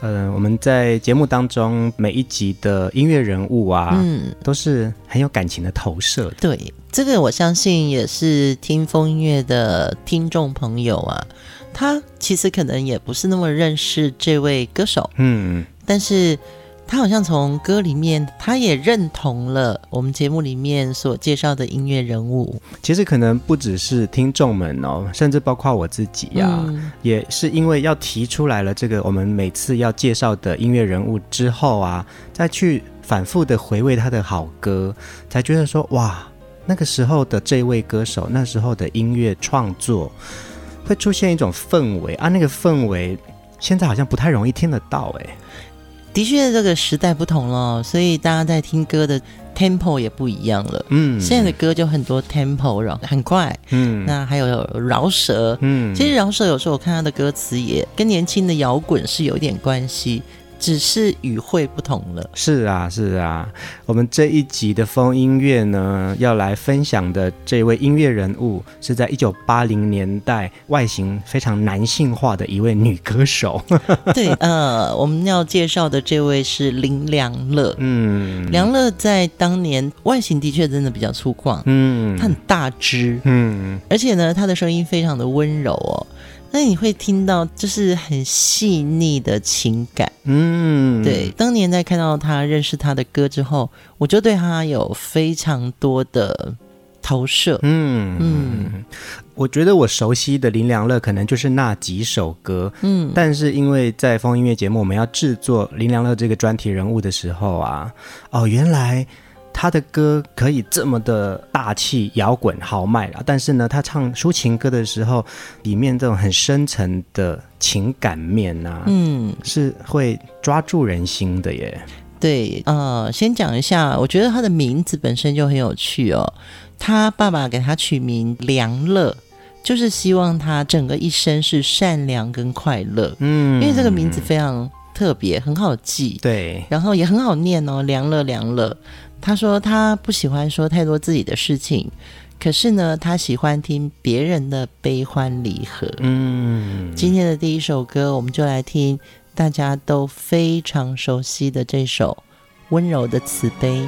呃，我们在节目当中每一集的音乐人物啊，嗯，都是很有感情的投射。对，这个我相信也是听风音乐的听众朋友啊，他其实可能也不是那么认识这位歌手，嗯，但是。他好像从歌里面，他也认同了我们节目里面所介绍的音乐人物。其实可能不只是听众们哦，甚至包括我自己呀、啊，嗯、也是因为要提出来了这个我们每次要介绍的音乐人物之后啊，再去反复的回味他的好歌，才觉得说哇，那个时候的这位歌手，那时候的音乐创作会出现一种氛围啊，那个氛围现在好像不太容易听得到哎。的确，这个时代不同了，所以大家在听歌的 tempo 也不一样了。嗯，现在的歌就很多 tempo，然后很快。嗯，那还有饶舌。嗯，其实饶舌有时候我看他的歌词也跟年轻的摇滚是有点关系。只是语汇不同了。是啊，是啊。我们这一集的风音乐呢，要来分享的这位音乐人物，是在一九八零年代，外形非常男性化的一位女歌手。对，呃，我们要介绍的这位是林良乐。嗯，良乐在当年外形的确真的比较粗犷。嗯，他很大只。嗯，而且呢，她的声音非常的温柔哦。那你会听到就是很细腻的情感，嗯，对。当年在看到他认识他的歌之后，我就对他有非常多的投射，嗯嗯。我觉得我熟悉的林良乐可能就是那几首歌，嗯。但是因为在风音乐节目我们要制作林良乐这个专题人物的时候啊，哦，原来。他的歌可以这么的大气、摇滚、豪迈了，但是呢，他唱抒情歌的时候，里面这种很深层的情感面呐、啊，嗯，是会抓住人心的耶。对，呃，先讲一下，我觉得他的名字本身就很有趣哦。他爸爸给他取名梁乐，就是希望他整个一生是善良跟快乐。嗯，因为这个名字非常特别，很好记，对，然后也很好念哦，良乐，良乐。他说他不喜欢说太多自己的事情，可是呢，他喜欢听别人的悲欢离合。嗯，今天的第一首歌，我们就来听大家都非常熟悉的这首《温柔的慈悲》。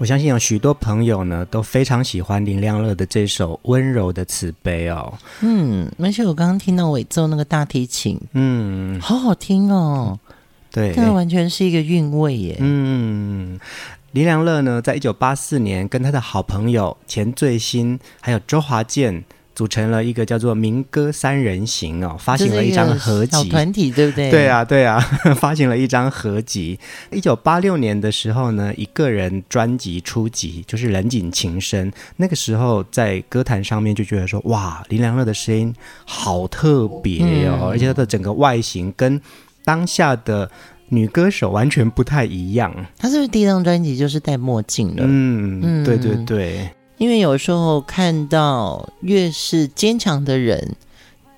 我相信有许多朋友呢都非常喜欢林良乐的这首温柔的慈悲哦。嗯，而且我刚刚听到尾奏那个大提琴，嗯，好好听哦。对，这个完全是一个韵味耶。嗯，林良乐呢，在一九八四年跟他的好朋友钱最新还有周华健。组成了一个叫做“民歌三人行”哦，发行了一张合集，小团体对不对？对啊，对啊，发行了一张合集。一九八六年的时候呢，一个人专辑出辑，就是《人景情深》。那个时候在歌坛上面就觉得说，哇，林良乐的声音好特别哦，嗯、而且他的整个外形跟当下的女歌手完全不太一样。他是不是第一张专辑就是戴墨镜的？嗯，嗯对对对。因为有时候看到越是坚强的人，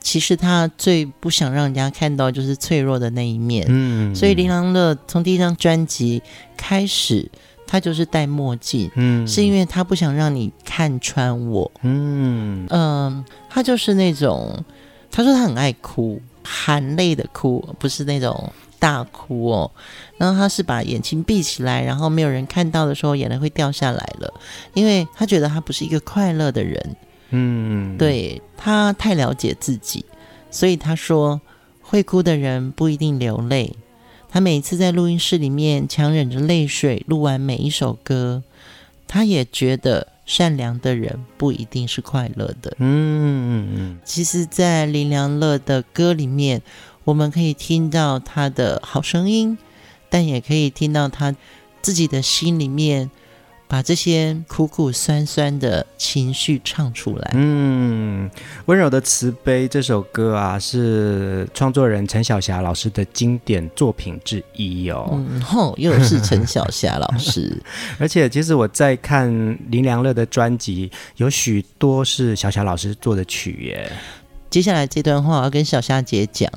其实他最不想让人家看到就是脆弱的那一面。嗯，所以林良乐从第一张专辑开始，他就是戴墨镜，嗯，是因为他不想让你看穿我。嗯嗯、呃，他就是那种，他说他很爱哭，含泪的哭，不是那种。大哭哦，然后他是把眼睛闭起来，然后没有人看到的时候，眼泪会掉下来了，因为他觉得他不是一个快乐的人，嗯，对，他太了解自己，所以他说会哭的人不一定流泪。他每一次在录音室里面强忍着泪水录完每一首歌，他也觉得善良的人不一定是快乐的。嗯嗯，其实，在林良乐的歌里面。我们可以听到他的好声音，但也可以听到他自己的心里面把这些苦苦酸酸的情绪唱出来。嗯，温柔的慈悲这首歌啊，是创作人陈小霞老师的经典作品之一哦。嗯，吼，又是陈小霞老师。而且，其实我在看林良乐的专辑，有许多是小霞老师做的曲耶。接下来这段话，我要跟小霞姐讲。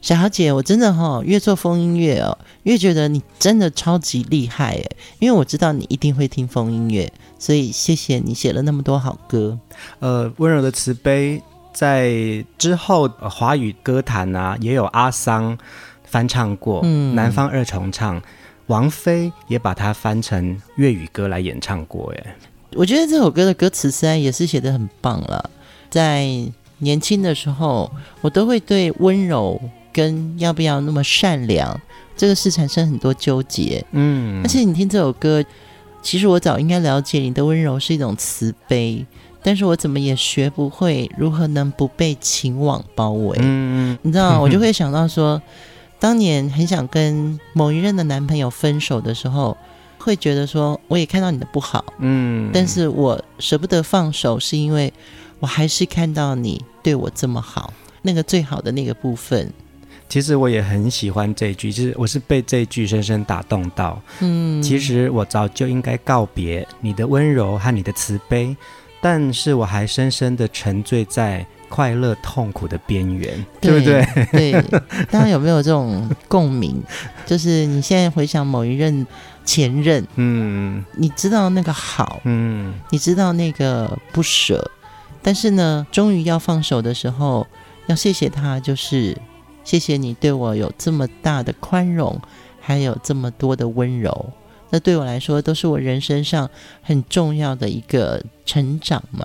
小霞姐，我真的哈、哦、越做风音乐哦，越觉得你真的超级厉害诶，因为我知道你一定会听风音乐，所以谢谢你写了那么多好歌。呃，温柔的慈悲在之后、呃、华语歌坛啊，也有阿桑翻唱过，嗯，南方二重唱，王菲也把它翻成粤语歌来演唱过，诶，我觉得这首歌的歌词虽然也是写的很棒了。在年轻的时候，我都会对温柔。跟要不要那么善良，这个是产生很多纠结。嗯，而且你听这首歌，其实我早应该了解你的温柔是一种慈悲，但是我怎么也学不会如何能不被情网包围。嗯，你知道，我就会想到说，当年很想跟某一任的男朋友分手的时候，会觉得说，我也看到你的不好，嗯，但是我舍不得放手，是因为我还是看到你对我这么好，那个最好的那个部分。其实我也很喜欢这一句，就是我是被这一句深深打动到。嗯，其实我早就应该告别你的温柔和你的慈悲，但是我还深深的沉醉在快乐痛苦的边缘，对，对不对？对，大家有没有这种共鸣？就是你现在回想某一任前任，嗯，你知道那个好，嗯，你知道那个不舍，但是呢，终于要放手的时候，要谢谢他，就是。谢谢你对我有这么大的宽容，还有这么多的温柔，那对我来说都是我人生上很重要的一个成长嘛。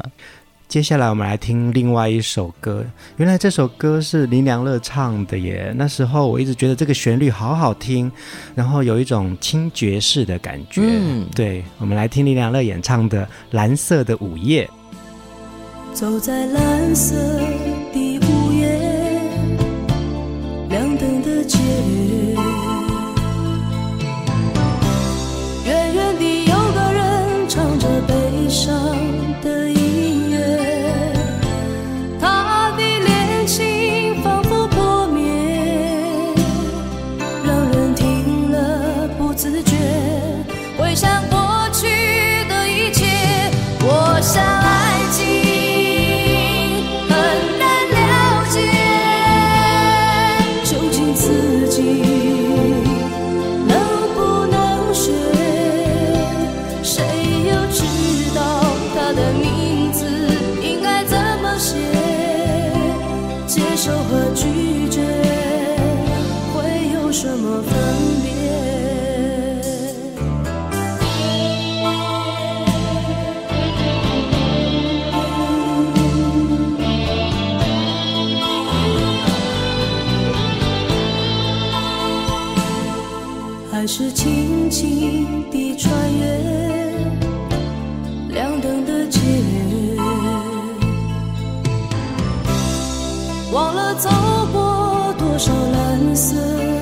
接下来我们来听另外一首歌，原来这首歌是林良乐唱的耶。那时候我一直觉得这个旋律好好听，然后有一种轻爵士的感觉。嗯，对，我们来听林良乐演唱的《蓝色的午夜》。走在蓝色灯走过多少蓝色。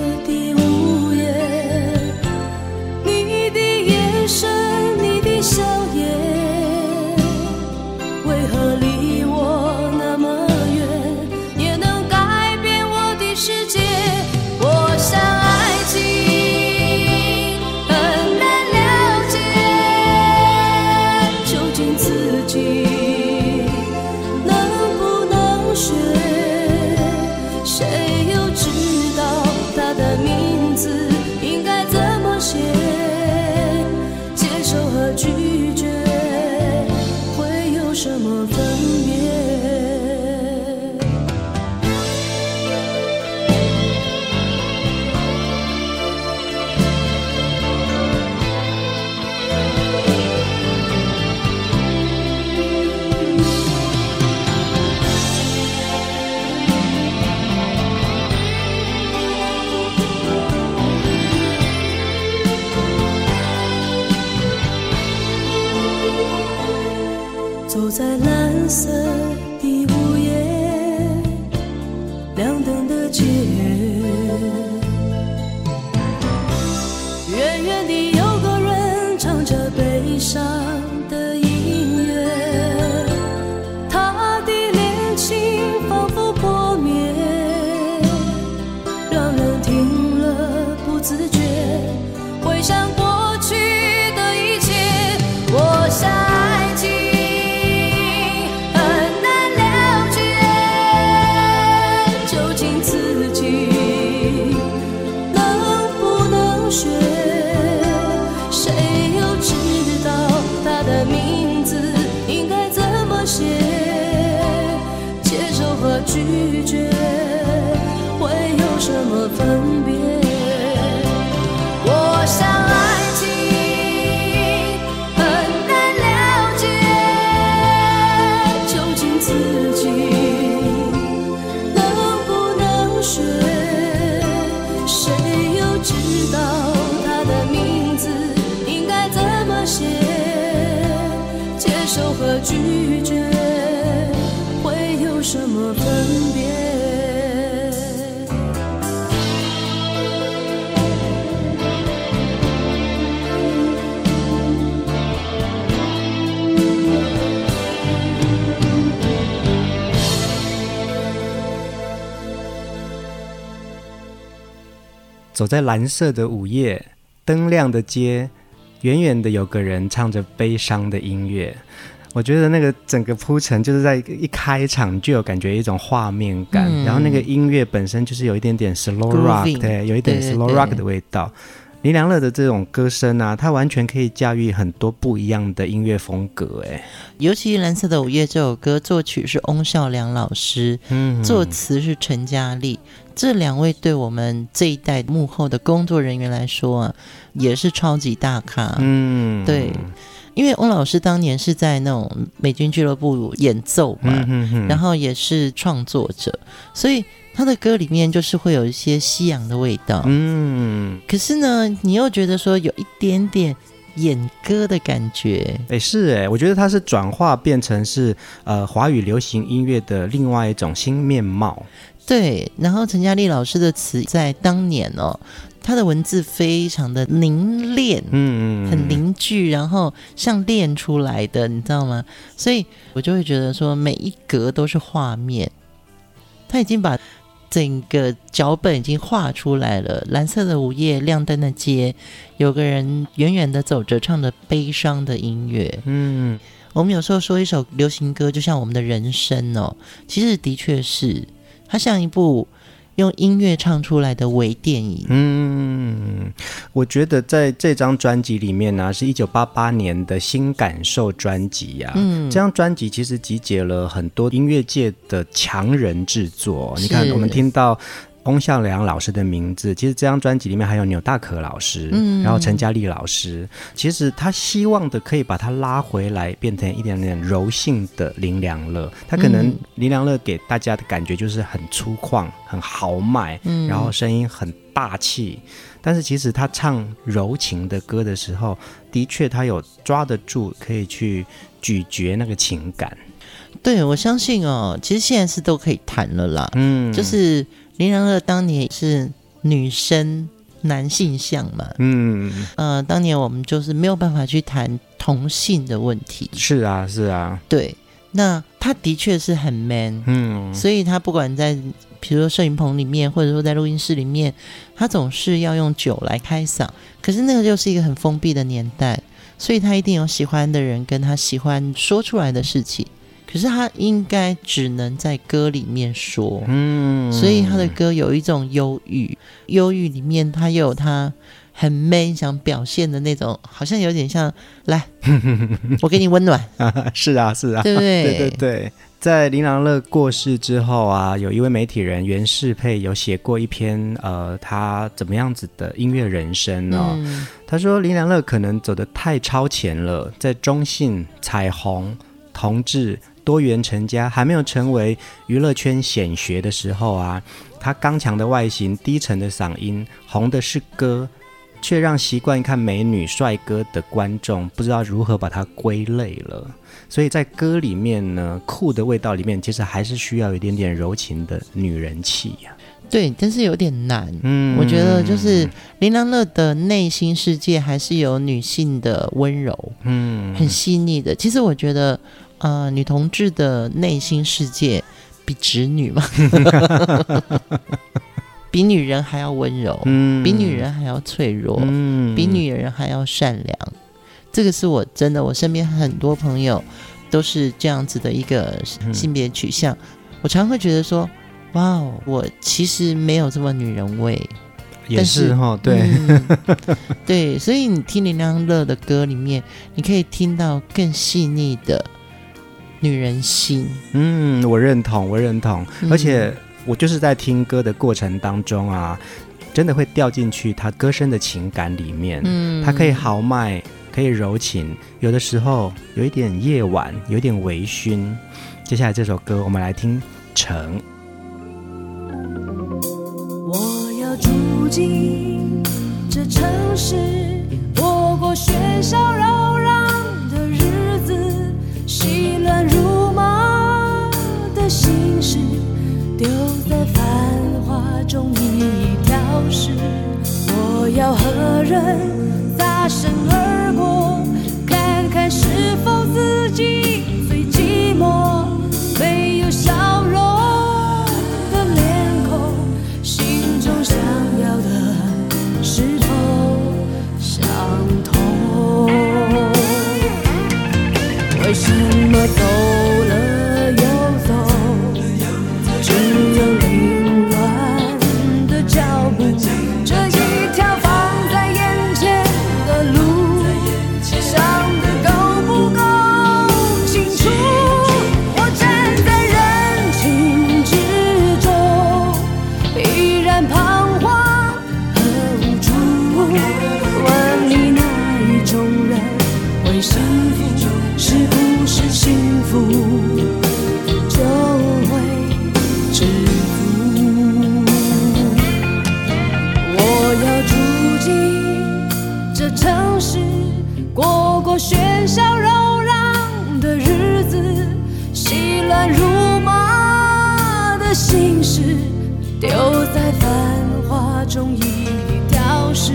走在蓝色的午夜，灯亮的街，远远的有个人唱着悲伤的音乐。我觉得那个整个铺陈就是在一开场就有感觉一种画面感，嗯、然后那个音乐本身就是有一点点 slow rock，Grooving, 对，有一点 slow rock 的味道。林良乐的这种歌声啊，他完全可以驾驭很多不一样的音乐风格，哎，尤其《蓝色的午夜》这首歌，作曲是翁孝良老师，嗯，作词是陈嘉丽，这两位对我们这一代幕后的工作人员来说啊，也是超级大咖，嗯，对。因为翁老师当年是在那种美军俱乐部演奏嘛，嗯、哼哼。然后也是创作者，所以他的歌里面就是会有一些西洋的味道。嗯，可是呢，你又觉得说有一点点演歌的感觉。哎，是哎，我觉得他是转化变成是呃华语流行音乐的另外一种新面貌。对，然后陈嘉丽老师的词在当年哦。他的文字非常的凝练，嗯嗯，很凝聚，然后像练出来的，你知道吗？所以我就会觉得说，每一格都是画面。他已经把整个脚本已经画出来了。蓝色的午夜，亮灯的街，有个人远远的走着，唱着悲伤的音乐。嗯，我们有时候说一首流行歌，就像我们的人生哦，其实的确是，它像一部。用音乐唱出来的微电影。嗯，我觉得在这张专辑里面呢、啊，是一九八八年的新感受专辑呀。嗯，这张专辑其实集结了很多音乐界的强人制作。你看，我们听到。翁孝良老师的名字，其实这张专辑里面还有钮大可老师，嗯，然后陈嘉丽老师，其实他希望的可以把他拉回来，变成一点点柔性的林良乐。他可能林良乐给大家的感觉就是很粗犷、很豪迈，嗯，然后声音很大气。但是其实他唱柔情的歌的时候，的确他有抓得住，可以去咀嚼那个情感。对，我相信哦，其实现在是都可以谈了啦，嗯，就是。林良乐当年是女生男性向嘛，嗯，呃，当年我们就是没有办法去谈同性的问题。是啊，是啊，对。那他的确是很 man，嗯，所以他不管在比如说摄影棚里面，或者说在录音室里面，他总是要用酒来开嗓。可是那个就是一个很封闭的年代，所以他一定有喜欢的人，跟他喜欢说出来的事情。可是他应该只能在歌里面说，嗯，所以他的歌有一种忧郁，忧郁里面他又有他很 man 想表现的那种，好像有点像来，我给你温暖，是啊是啊，对不对？对对对，在林良乐过世之后啊，有一位媒体人袁世佩有写过一篇呃，他怎么样子的音乐人生呢、哦？嗯、他说林良乐可能走得太超前了，在中性、彩虹、同志。多元成家还没有成为娱乐圈显学的时候啊，他刚强的外形、低沉的嗓音，红的是歌，却让习惯看美女帅哥的观众不知道如何把它归类了。所以在歌里面呢，酷的味道里面，其实还是需要一点点柔情的女人气呀、啊。对，但是有点难。嗯，我觉得就是林良乐的内心世界还是有女性的温柔，嗯，很细腻的。其实我觉得。呃，女同志的内心世界比直女嘛，比女人还要温柔，嗯，比女人还要脆弱，嗯，比女人还要善良。这个是我真的，我身边很多朋友都是这样子的一个性别取向。嗯、我常会觉得说，哇哦，我其实没有这么女人味，也是哈，对，嗯、对，所以你听林良乐的歌里面，你可以听到更细腻的。女人心，嗯，我认同，我认同，嗯、而且我就是在听歌的过程当中啊，真的会掉进去他歌声的情感里面，嗯，他可以豪迈，可以柔情，有的时候有一点夜晚，有一点微醺。接下来这首歌，我们来听《城》。我要住进这城市，要何人乱如麻的心事丢在繁华中一一丢失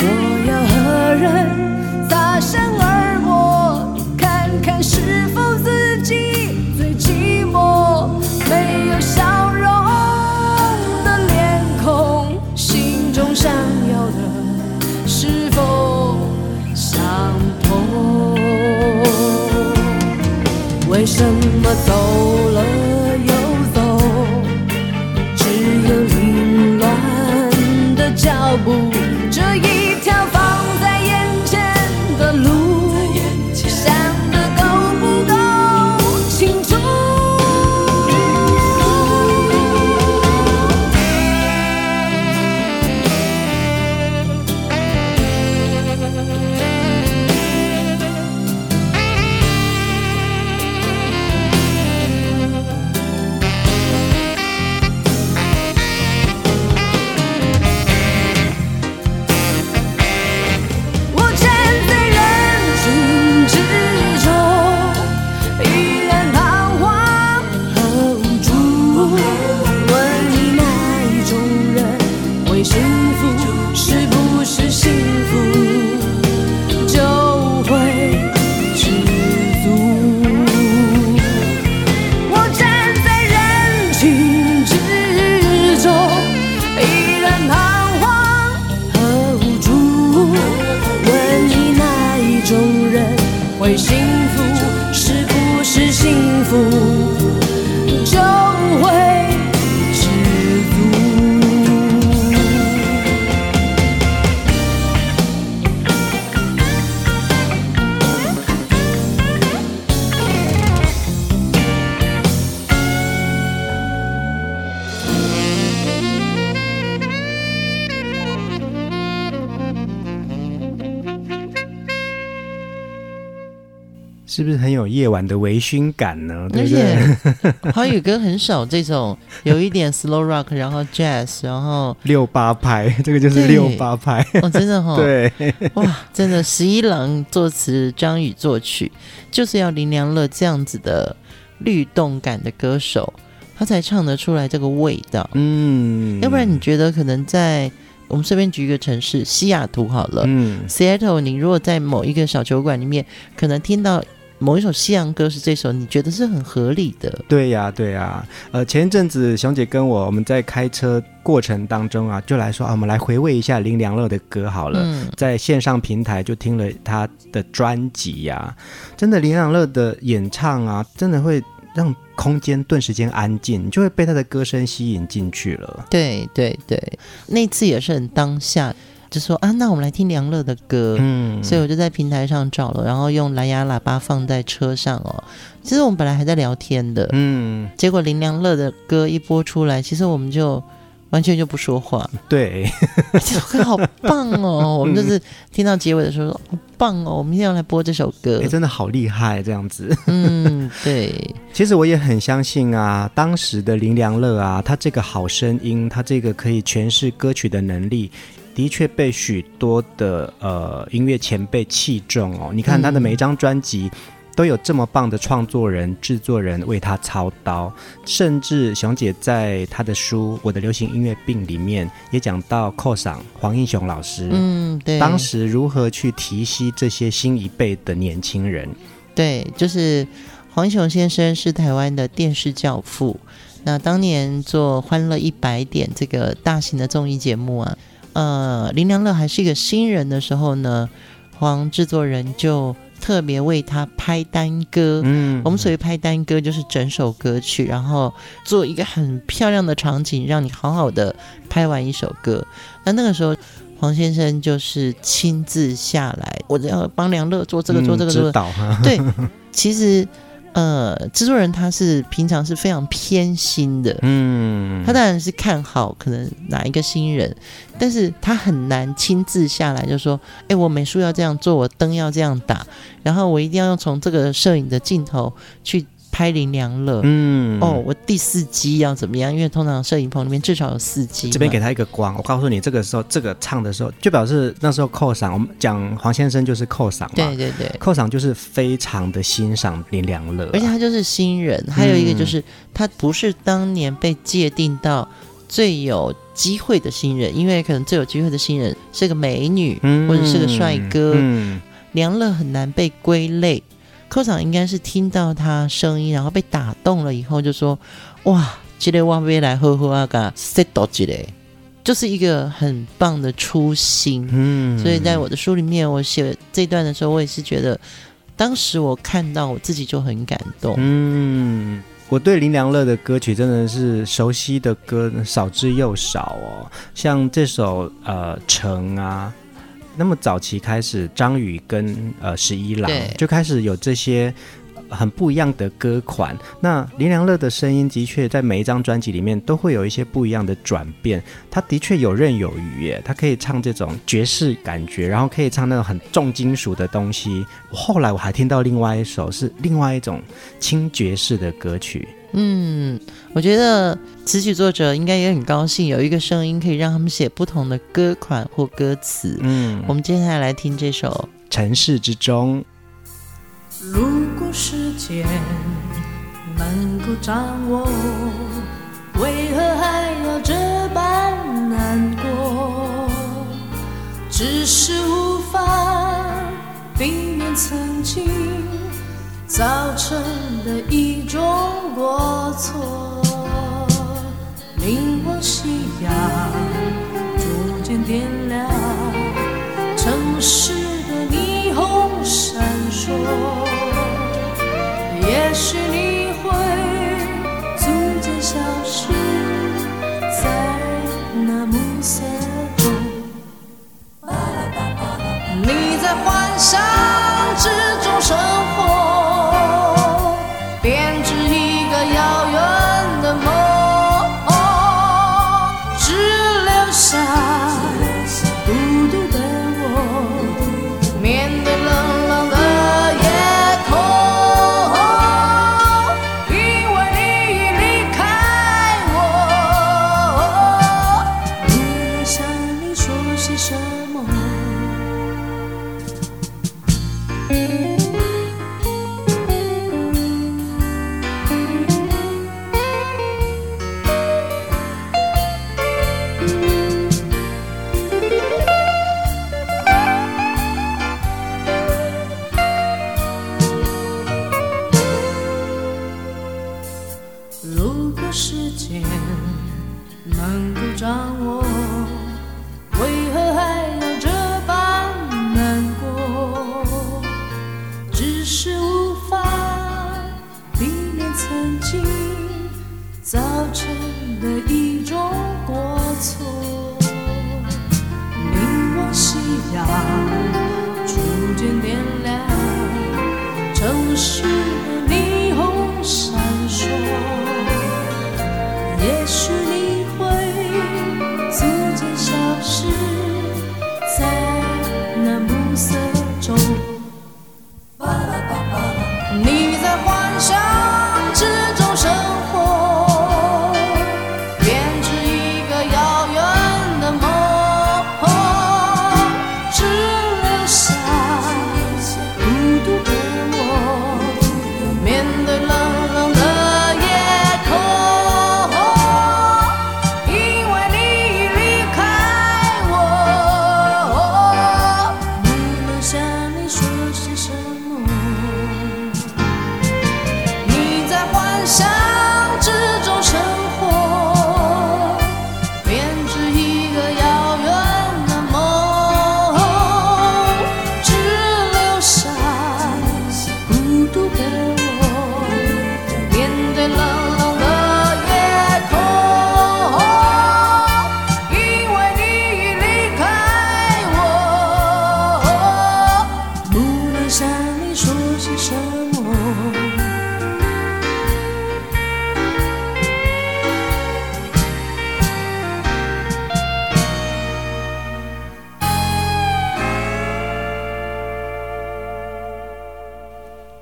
我要和人擦身怎么走了又走？只有凌乱的脚步夜晚的微醺感呢？对不对？而 且华语歌很少这种有一点 slow rock，然后 jazz，然后六八拍，这个就是六八拍哦，真的哈、哦，对，哇，真的十一郎作词，张宇作曲，就是要林良乐这样子的律动感的歌手，他才唱得出来这个味道。嗯，要不然你觉得可能在我们随便举一个城市，西雅图好了，嗯，Seattle，你如果在某一个小酒馆里面，可能听到。某一首西洋歌是这首，你觉得是很合理的？对呀，对呀。呃，前一阵子熊姐跟我我们在开车过程当中啊，就来说啊，我们来回味一下林良乐的歌好了。嗯，在线上平台就听了他的专辑呀，真的林良乐的演唱啊，真的会让空间顿时间安静，你就会被他的歌声吸引进去了。对对对，那次也是很当下。就说啊，那我们来听梁乐的歌。嗯，所以我就在平台上找了，然后用蓝牙喇叭放在车上哦。其实我们本来还在聊天的，嗯，结果林良乐的歌一播出来，其实我们就完全就不说话。对，这首歌好棒哦！我们就是听到结尾的时候说好棒哦，我们一定要来播这首歌。欸，真的好厉害，这样子。嗯，对。其实我也很相信啊，当时的林良乐啊，他这个好声音，他这个可以诠释歌曲的能力。的确被许多的呃音乐前辈器重哦。你看他的每一张专辑都有这么棒的创作人、制作人为他操刀，甚至熊姐在他的书《我的流行音乐病》里面也讲到扣赏黄英雄老师，嗯，对，当时如何去提携这些新一辈的年轻人。对，就是黄英雄先生是台湾的电视教父。那当年做《欢乐一百点》这个大型的综艺节目啊。呃，林良乐还是一个新人的时候呢，黄制作人就特别为他拍单歌。嗯，我们所谓拍单歌，就是整首歌曲，然后做一个很漂亮的场景，让你好好的拍完一首歌。那那个时候，黄先生就是亲自下来，我要帮梁乐做这个，做这个，做这个。对，其实。呃，制作人他是平常是非常偏心的，嗯，他当然是看好可能哪一个新人，但是他很难亲自下来就说，哎，我美术要这样做，我灯要这样打，然后我一定要用从这个摄影的镜头去。拍林良乐，嗯，哦，我第四机要怎么样？因为通常摄影棚里面至少有四机。这边给他一个光，我告诉你，这个时候这个唱的时候，就表示那时候扣嗓，我们讲黄先生就是扣嗓嘛，对对对，扣嗓就是非常的欣赏林良乐，而且他就是新人，还有一个就是、嗯、他不是当年被界定到最有机会的新人，因为可能最有机会的新人是个美女，嗯、或者是个帅哥。嗯、梁乐很难被归类。科长应该是听到他声音，然后被打动了以后，就说：“哇，这个我要来喝喝啊，个塞到这个，就是一个很棒的初心。”嗯，所以在我的书里面，我写这段的时候，我也是觉得，当时我看到我自己就很感动。嗯，我对林良乐的歌曲真的是熟悉的歌少之又少哦，像这首呃《城》啊。那么早期开始，张宇跟呃十一郎就开始有这些很不一样的歌款。那林良乐的声音的确在每一张专辑里面都会有一些不一样的转变。他的确游刃有余耶，他可以唱这种爵士感觉，然后可以唱那种很重金属的东西。后来我还听到另外一首是另外一种轻爵士的歌曲。嗯，我觉得词曲作者应该也很高兴，有一个声音可以让他们写不同的歌款或歌词。嗯，我们接下来来听这首《城市之中》。如果时间能够掌握，为何还要这般难过？只是无法避免曾经。造成的一种过错，灵光夕阳逐渐点亮，城市的霓虹闪烁，也许你会逐渐消失在那暮色中，你在幻想之中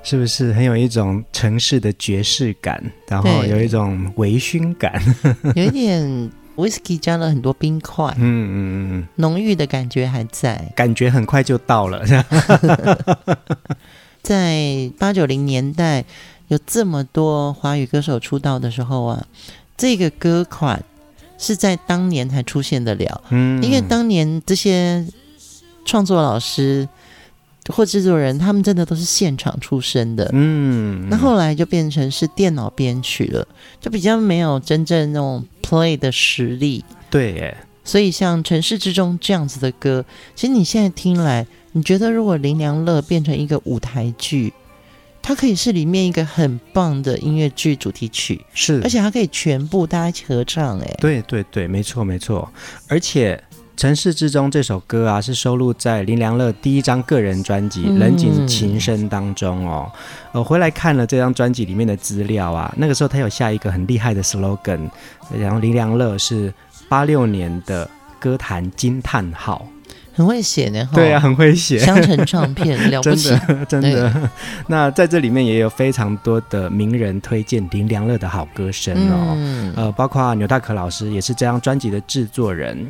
是不是很有一种城市的爵士感，然后有一种微醺感，有一点 whisky 加了很多冰块，嗯嗯嗯，浓郁的感觉还在，感觉很快就到了。在八九零年代，有这么多华语歌手出道的时候啊，这个歌款是在当年才出现的了。嗯，因为当年这些创作老师或制作人，他们真的都是现场出身的。嗯，那后来就变成是电脑编曲了，就比较没有真正那种 play 的实力。对耶，所以像《城市之中》这样子的歌，其实你现在听来，你觉得如果林良乐变成一个舞台剧？它可以是里面一个很棒的音乐剧主题曲，是，而且它可以全部大家一起合唱，哎，对对对，没错没错，而且《城市之中》这首歌啊，是收录在林良乐第一张个人专辑《人景琴声》当中哦。我、嗯、回来看了这张专辑里面的资料啊，那个时候他有下一个很厉害的 slogan，然后林良乐是八六年的歌坛惊叹号。很会写呢，对啊，很会写。香橙唱片 了不起，真的，真的。那在这里面也有非常多的名人推荐林良乐的好歌声哦，嗯、呃，包括牛大可老师也是这张专辑的制作人。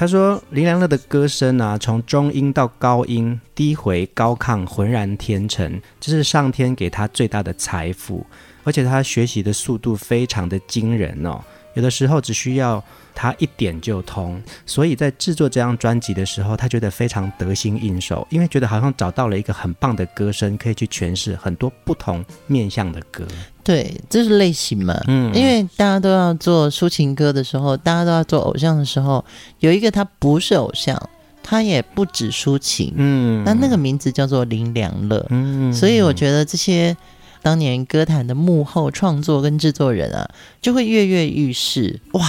他说林良乐的歌声啊，从中音到高音，低回高亢，浑然天成，这是上天给他最大的财富，而且他学习的速度非常的惊人哦，有的时候只需要。他一点就通，所以在制作这张专辑的时候，他觉得非常得心应手，因为觉得好像找到了一个很棒的歌声，可以去诠释很多不同面向的歌。对，这是类型嘛。嗯，因为大家都要做抒情歌的时候，大家都要做偶像的时候，有一个他不是偶像，他也不止抒情。嗯，那那个名字叫做林良乐。嗯，所以我觉得这些当年歌坛的幕后创作跟制作人啊，就会跃跃欲试。哇！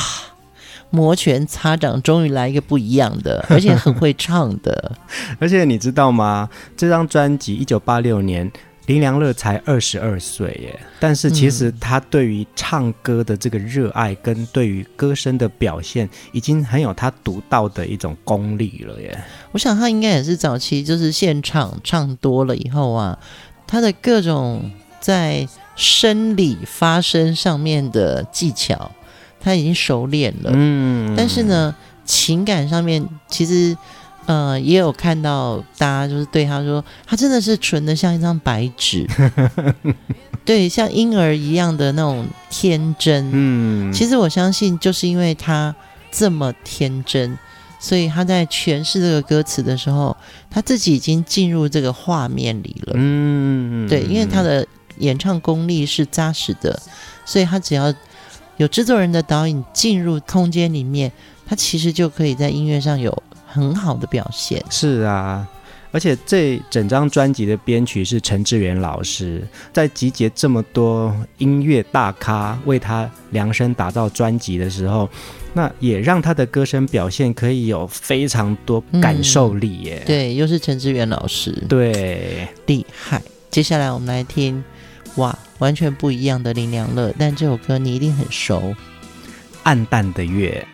摩拳擦掌，终于来一个不一样的，而且很会唱的。而且你知道吗？这张专辑一九八六年，林良乐才二十二岁耶。但是其实他对于唱歌的这个热爱，跟对于歌声的表现，已经很有他独到的一种功力了耶。我想他应该也是早期就是现场唱多了以后啊，他的各种在生理发声上面的技巧。他已经熟练了，嗯，但是呢，情感上面其实，呃，也有看到大家就是对他说，他真的是纯的像一张白纸，对，像婴儿一样的那种天真，嗯，其实我相信就是因为他这么天真，所以他在诠释这个歌词的时候，他自己已经进入这个画面里了，嗯，对，因为他的演唱功力是扎实的，所以他只要。有制作人的导引进入空间里面，他其实就可以在音乐上有很好的表现。是啊，而且这整张专辑的编曲是陈志远老师，在集结这么多音乐大咖为他量身打造专辑的时候，那也让他的歌声表现可以有非常多感受力耶。嗯、对，又是陈志远老师，对，厉害。接下来我们来听。哇，完全不一样的林良乐，但这首歌你一定很熟，《暗淡的月》。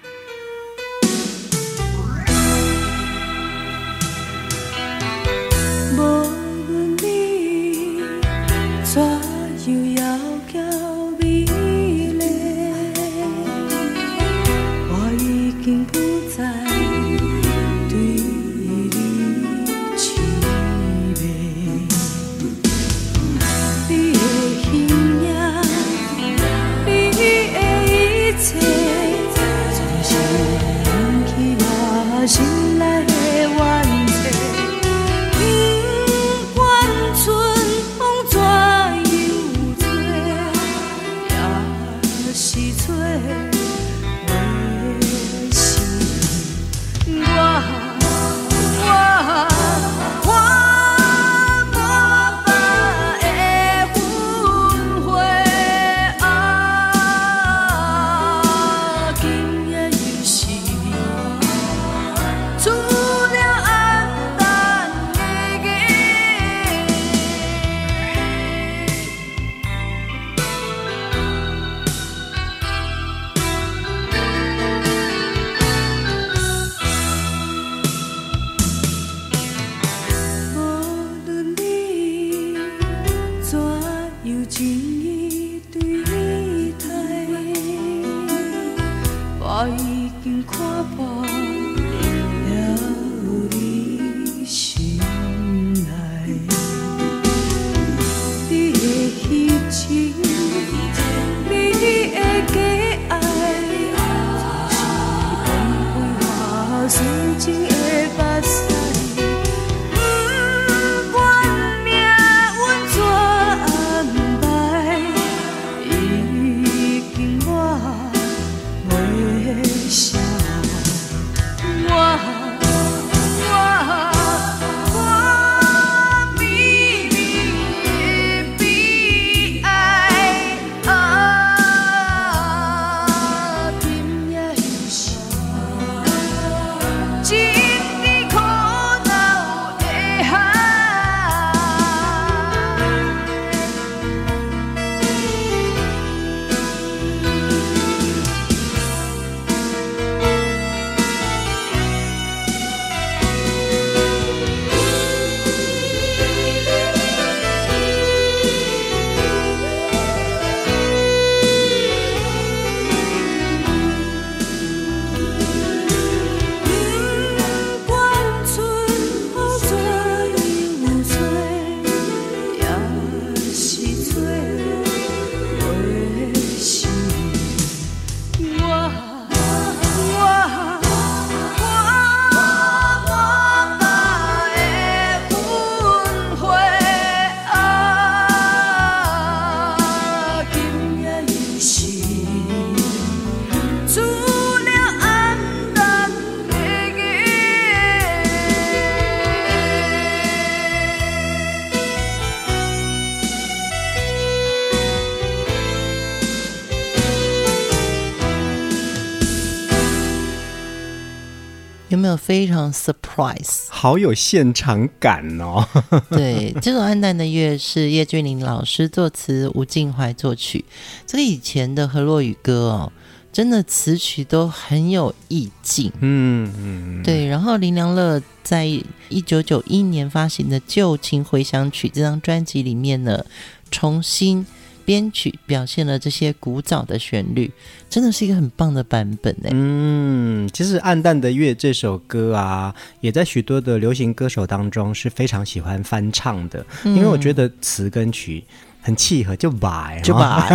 非常 surprise？好有现场感哦！对，这首《暗淡的月》是叶俊麟老师作词，吴静怀作曲。这个以前的河洛雨歌哦，真的词曲都很有意境。嗯嗯，对。然后林良乐在一九九一年发行的《旧情回响曲》这张专辑里面呢，重新。编曲表现了这些古早的旋律，真的是一个很棒的版本哎。嗯，其实《暗淡的月》这首歌啊，也在许多的流行歌手当中是非常喜欢翻唱的，嗯、因为我觉得词跟曲很契合，就把就把，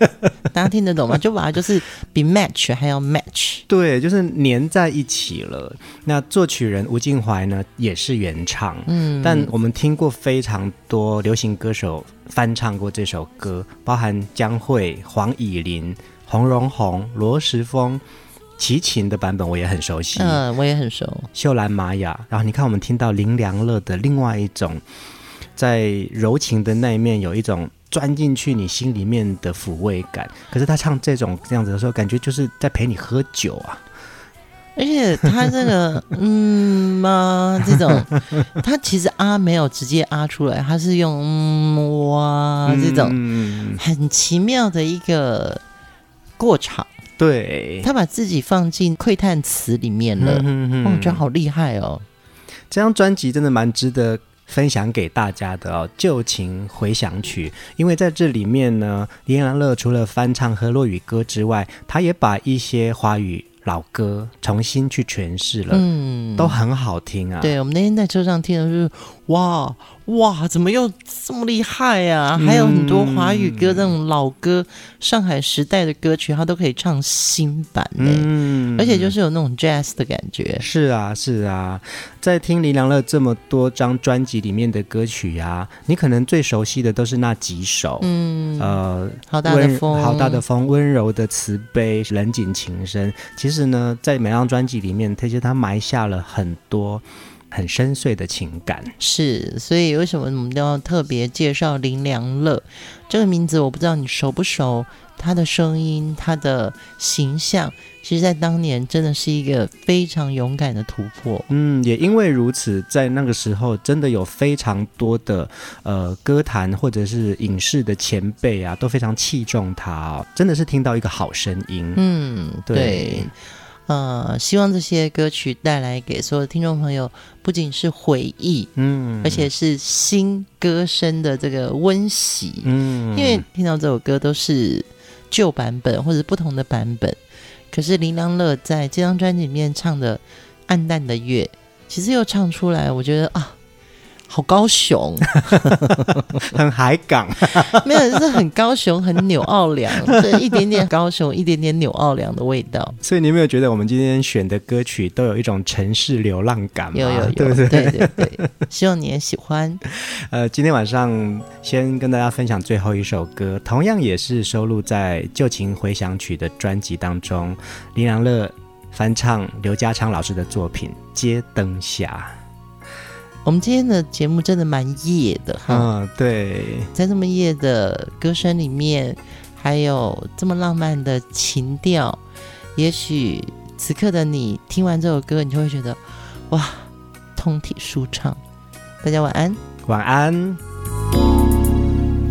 大家听得懂吗？就摆就是比 match 还要 match，对，就是粘在一起了。那作曲人吴静怀呢，也是原唱，嗯，但我们听过非常多流行歌手。翻唱过这首歌，包含江蕙、黄以玲、洪荣宏、罗时丰、齐秦的版本，我也很熟悉。嗯，我也很熟。秀兰玛雅，然后你看，我们听到林良乐的另外一种，在柔情的那一面，有一种钻进去你心里面的抚慰感。可是他唱这种这样子的时候，感觉就是在陪你喝酒啊。而且他这个嗯嘛这种，他其实啊没有直接啊出来，他是用嗯哇这种很奇妙的一个过场。对，他把自己放进窥探词里面了，我觉得好厉害哦。这张专辑真的蛮值得分享给大家的哦，《旧情回想曲》，因为在这里面呢，林安乐除了翻唱和洛语歌之外，他也把一些华语。老歌重新去诠释了，嗯，都很好听啊。对，我们那天在车上听的是，哇哇，怎么又这么厉害呀、啊？还有很多华语歌，这种老歌，上海时代的歌曲，他都可以唱新版呢。嗯，而且就是有那种 jazz 的感觉。是啊，是啊，在听林良乐这么多张专辑里面的歌曲呀、啊，你可能最熟悉的都是那几首，嗯，呃，好大的风，好大的风，温柔的慈悲，冷景情深。其实呢，在每张专辑里面，其实他埋下了很多。很深邃的情感，是，所以为什么我们都要特别介绍林良乐这个名字？我不知道你熟不熟，他的声音，他的形象，其实，在当年真的是一个非常勇敢的突破。嗯，也因为如此，在那个时候，真的有非常多的呃歌坛或者是影视的前辈啊，都非常器重他哦，真的是听到一个好声音。嗯，对。对呃，希望这些歌曲带来给所有的听众朋友，不仅是回忆，嗯，而且是新歌声的这个温习，嗯，因为听到这首歌都是旧版本或者不同的版本，可是林良乐在这张专辑里面唱的《暗淡的月》，其实又唱出来，我觉得啊。好高雄，很海港，没有，就是很高雄，很纽奥良，对，一点点高雄，一点点纽奥良的味道。所以你有没有觉得我们今天选的歌曲都有一种城市流浪感吗？有有有，对不对？对对对，希望你也喜欢。呃，今天晚上先跟大家分享最后一首歌，同样也是收录在《旧情回响曲》的专辑当中，林良乐翻唱刘家昌老师的作品《街灯下》。我们今天的节目真的蛮夜的哈，嗯，对，在这么夜的歌声里面，还有这么浪漫的情调，也许此刻的你听完这首歌，你就会觉得哇，通体舒畅。大家晚安，晚安。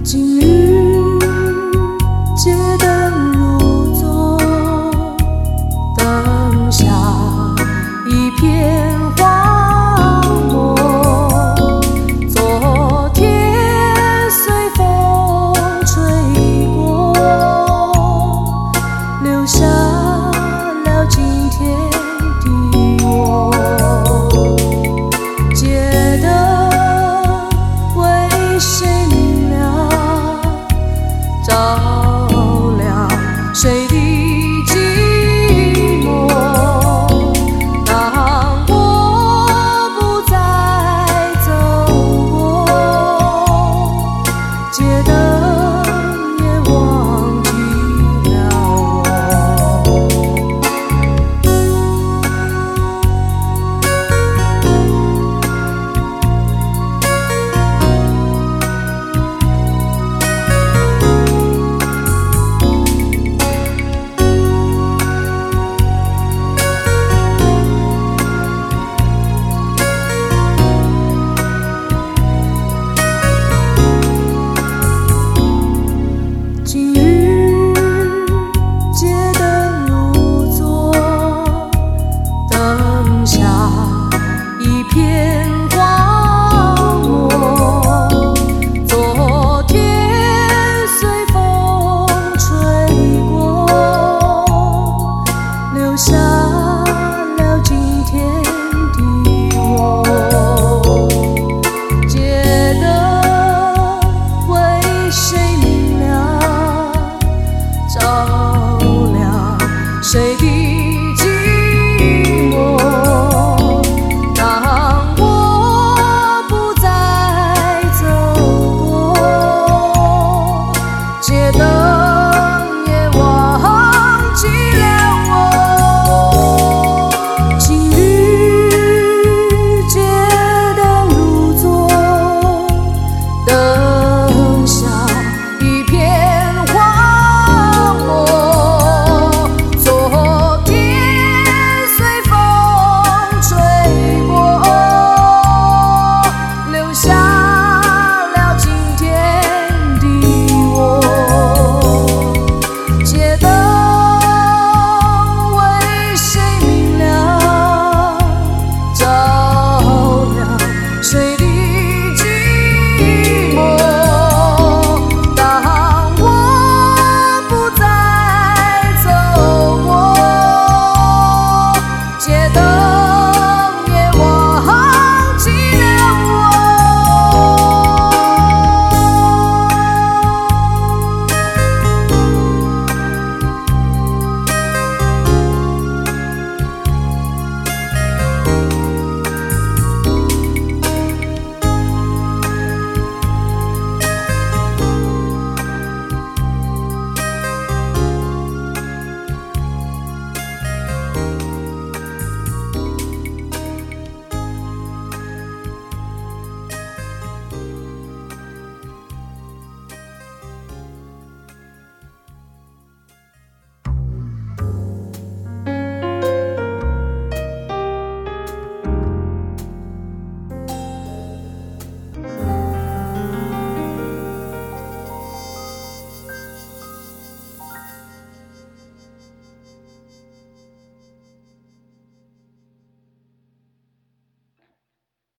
今日街灯